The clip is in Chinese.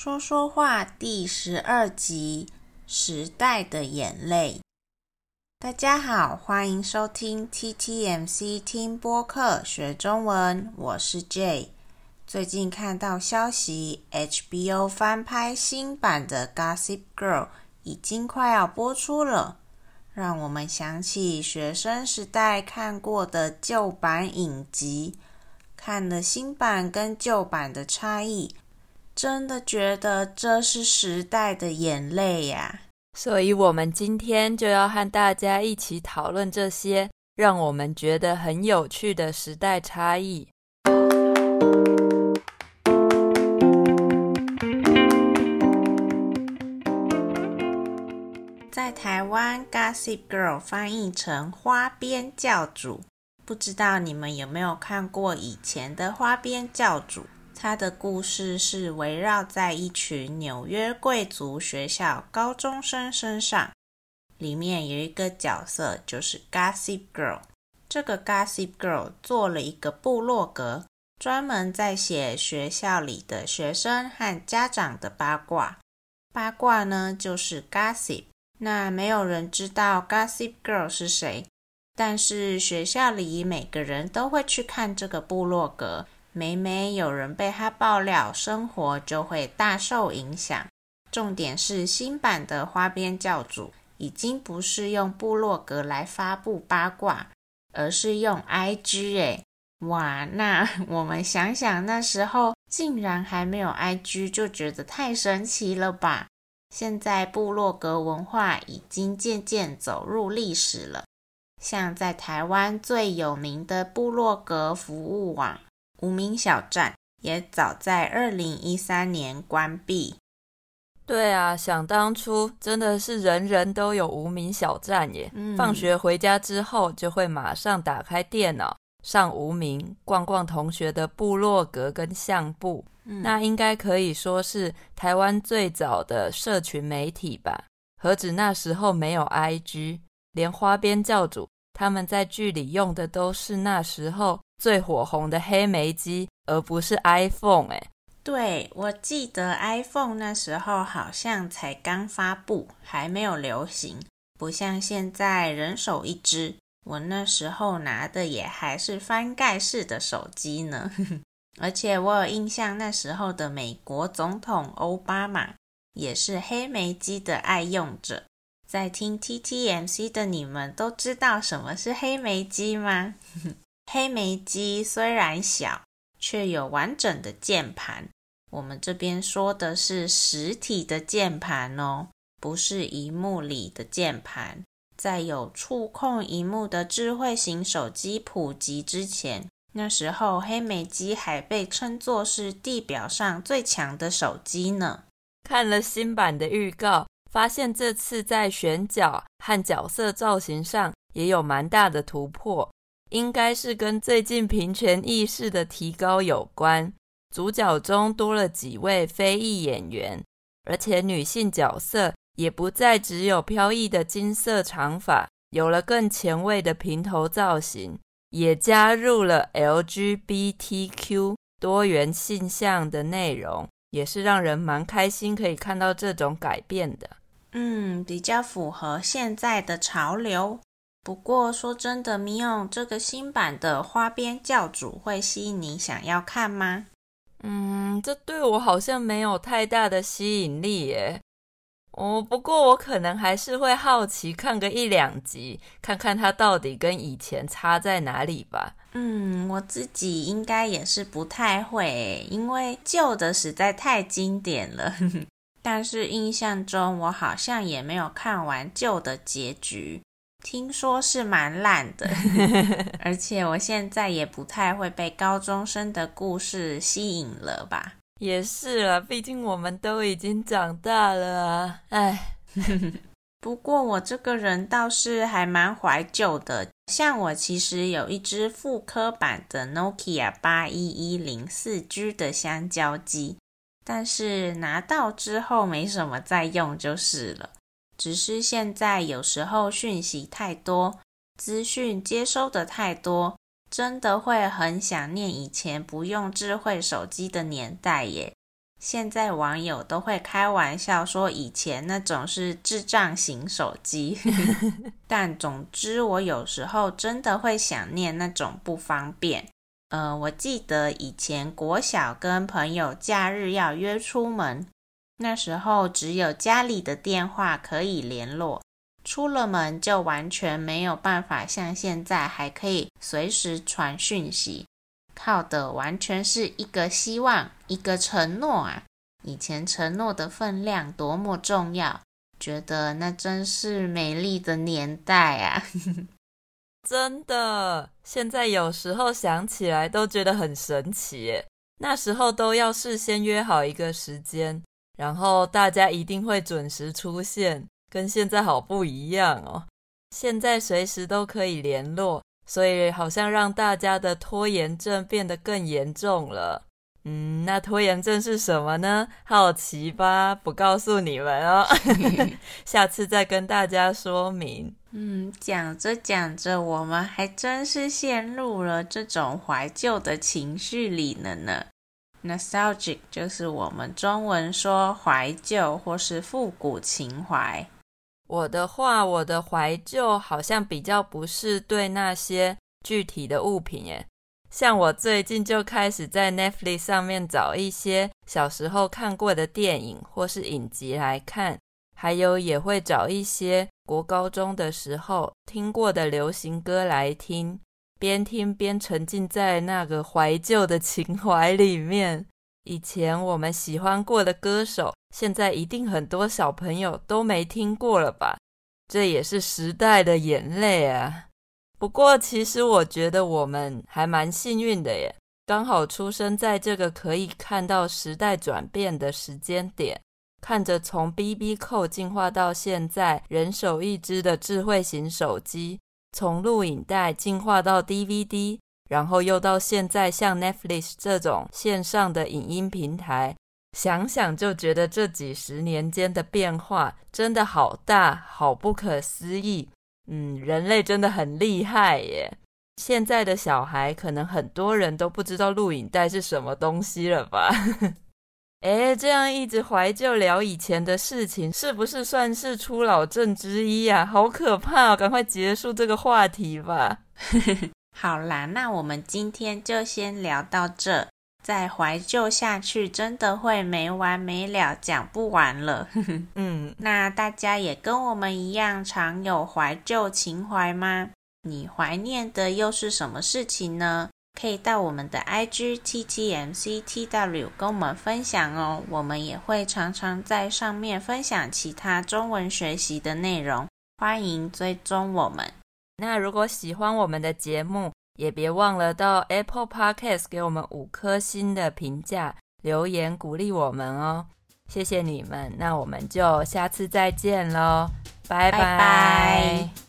说说话第十二集：时代的眼泪。大家好，欢迎收听 TTMC 听播客学中文，我是 Jay。最近看到消息，HBO 翻拍新版的《Gossip Girl》已经快要播出了，让我们想起学生时代看过的旧版影集，看了新版跟旧版的差异。真的觉得这是时代的眼泪呀，所以我们今天就要和大家一起讨论这些让我们觉得很有趣的时代差异。在台湾，《Gossip Girl》翻译成“花边教主”，不知道你们有没有看过以前的《花边教主》？他的故事是围绕在一群纽约贵族学校高中生身上，里面有一个角色就是 Gossip Girl。这个 Gossip Girl 做了一个部落格，专门在写学校里的学生和家长的八卦。八卦呢，就是 Gossip。那没有人知道 Gossip Girl 是谁，但是学校里每个人都会去看这个部落格。每每有人被他爆料，生活就会大受影响。重点是新版的花边教主已经不是用部落格来发布八卦，而是用 IG。哎，哇！那 我们想想，那时候竟然还没有 IG，就觉得太神奇了吧？现在部落格文化已经渐渐走入历史了。像在台湾最有名的部落格服务网。无名小站也早在二零一三年关闭。对啊，想当初真的是人人都有无名小站耶。嗯，放学回家之后就会马上打开电脑上无名，逛逛同学的部落格跟相簿。嗯，那应该可以说是台湾最早的社群媒体吧？何止那时候没有 IG，连花边教主他们在剧里用的都是那时候。最火红的黑莓机，而不是 iPhone 哎。对，我记得 iPhone 那时候好像才刚发布，还没有流行，不像现在人手一支。我那时候拿的也还是翻盖式的手机呢。而且我有印象，那时候的美国总统欧巴马也是黑莓机的爱用者。在听 TTMC 的你们都知道什么是黑莓机吗？黑莓机虽然小，却有完整的键盘。我们这边说的是实体的键盘哦，不是荧幕里的键盘。在有触控荧幕的智慧型手机普及之前，那时候黑莓机还被称作是地表上最强的手机呢。看了新版的预告，发现这次在选角和角色造型上也有蛮大的突破。应该是跟最近平权意识的提高有关。主角中多了几位非裔演员，而且女性角色也不再只有飘逸的金色长发，有了更前卫的平头造型，也加入了 LGBTQ 多元性向的内容，也是让人蛮开心可以看到这种改变的。嗯，比较符合现在的潮流。不过说真的，米勇这个新版的花边教主会吸引你想要看吗？嗯，这对我好像没有太大的吸引力耶。哦，不过我可能还是会好奇看个一两集，看看它到底跟以前差在哪里吧。嗯，我自己应该也是不太会，因为旧的实在太经典了。但是印象中，我好像也没有看完旧的结局。听说是蛮烂的，而且我现在也不太会被高中生的故事吸引了吧？也是啊，毕竟我们都已经长大了啊。哎，不过我这个人倒是还蛮怀旧的，像我其实有一只复刻版的 Nokia 八一一零四 G 的香蕉机，但是拿到之后没什么再用就是了。只是现在有时候讯息太多，资讯接收的太多，真的会很想念以前不用智慧手机的年代耶。现在网友都会开玩笑说，以前那种是智障型手机。但总之，我有时候真的会想念那种不方便。呃，我记得以前国小跟朋友假日要约出门，那时候只有家里的电话可以联络，出了门就完全没有办法像现在还可以随时传讯息。靠的完全是一个希望，一个承诺啊！以前承诺的分量多么重要，觉得那真是美丽的年代啊！真的，现在有时候想起来都觉得很神奇耶。那时候都要事先约好一个时间，然后大家一定会准时出现，跟现在好不一样哦。现在随时都可以联络。所以好像让大家的拖延症变得更严重了。嗯，那拖延症是什么呢？好奇吧？不告诉你们哦，下次再跟大家说明。嗯，讲着讲着，我们还真是陷入了这种怀旧的情绪里了呢。Nostalgic 就是我们中文说怀旧或是复古情怀。我的话，我的怀旧好像比较不是对那些具体的物品耶。像我最近就开始在 Netflix 上面找一些小时候看过的电影或是影集来看，还有也会找一些国高中的时候听过的流行歌来听，边听边沉浸在那个怀旧的情怀里面。以前我们喜欢过的歌手，现在一定很多小朋友都没听过了吧？这也是时代的眼泪啊！不过，其实我觉得我们还蛮幸运的耶，刚好出生在这个可以看到时代转变的时间点，看着从 BB 扣进化到现在人手一支的智慧型手机，从录影带进化到 DVD。然后又到现在，像 Netflix 这种线上的影音平台，想想就觉得这几十年间的变化真的好大，好不可思议。嗯，人类真的很厉害耶！现在的小孩可能很多人都不知道录影带是什么东西了吧？诶，这样一直怀旧聊以前的事情，是不是算是初老症之一啊？好可怕哦！赶快结束这个话题吧。好啦，那我们今天就先聊到这。再怀旧下去，真的会没完没了，讲不完了。嗯，那大家也跟我们一样，常有怀旧情怀吗？你怀念的又是什么事情呢？可以到我们的 IG TTMCTW 跟我们分享哦。我们也会常常在上面分享其他中文学习的内容，欢迎追踪我们。那如果喜欢我们的节目，也别忘了到 Apple Podcast 给我们五颗星的评价，留言鼓励我们哦，谢谢你们。那我们就下次再见喽，拜拜。拜拜。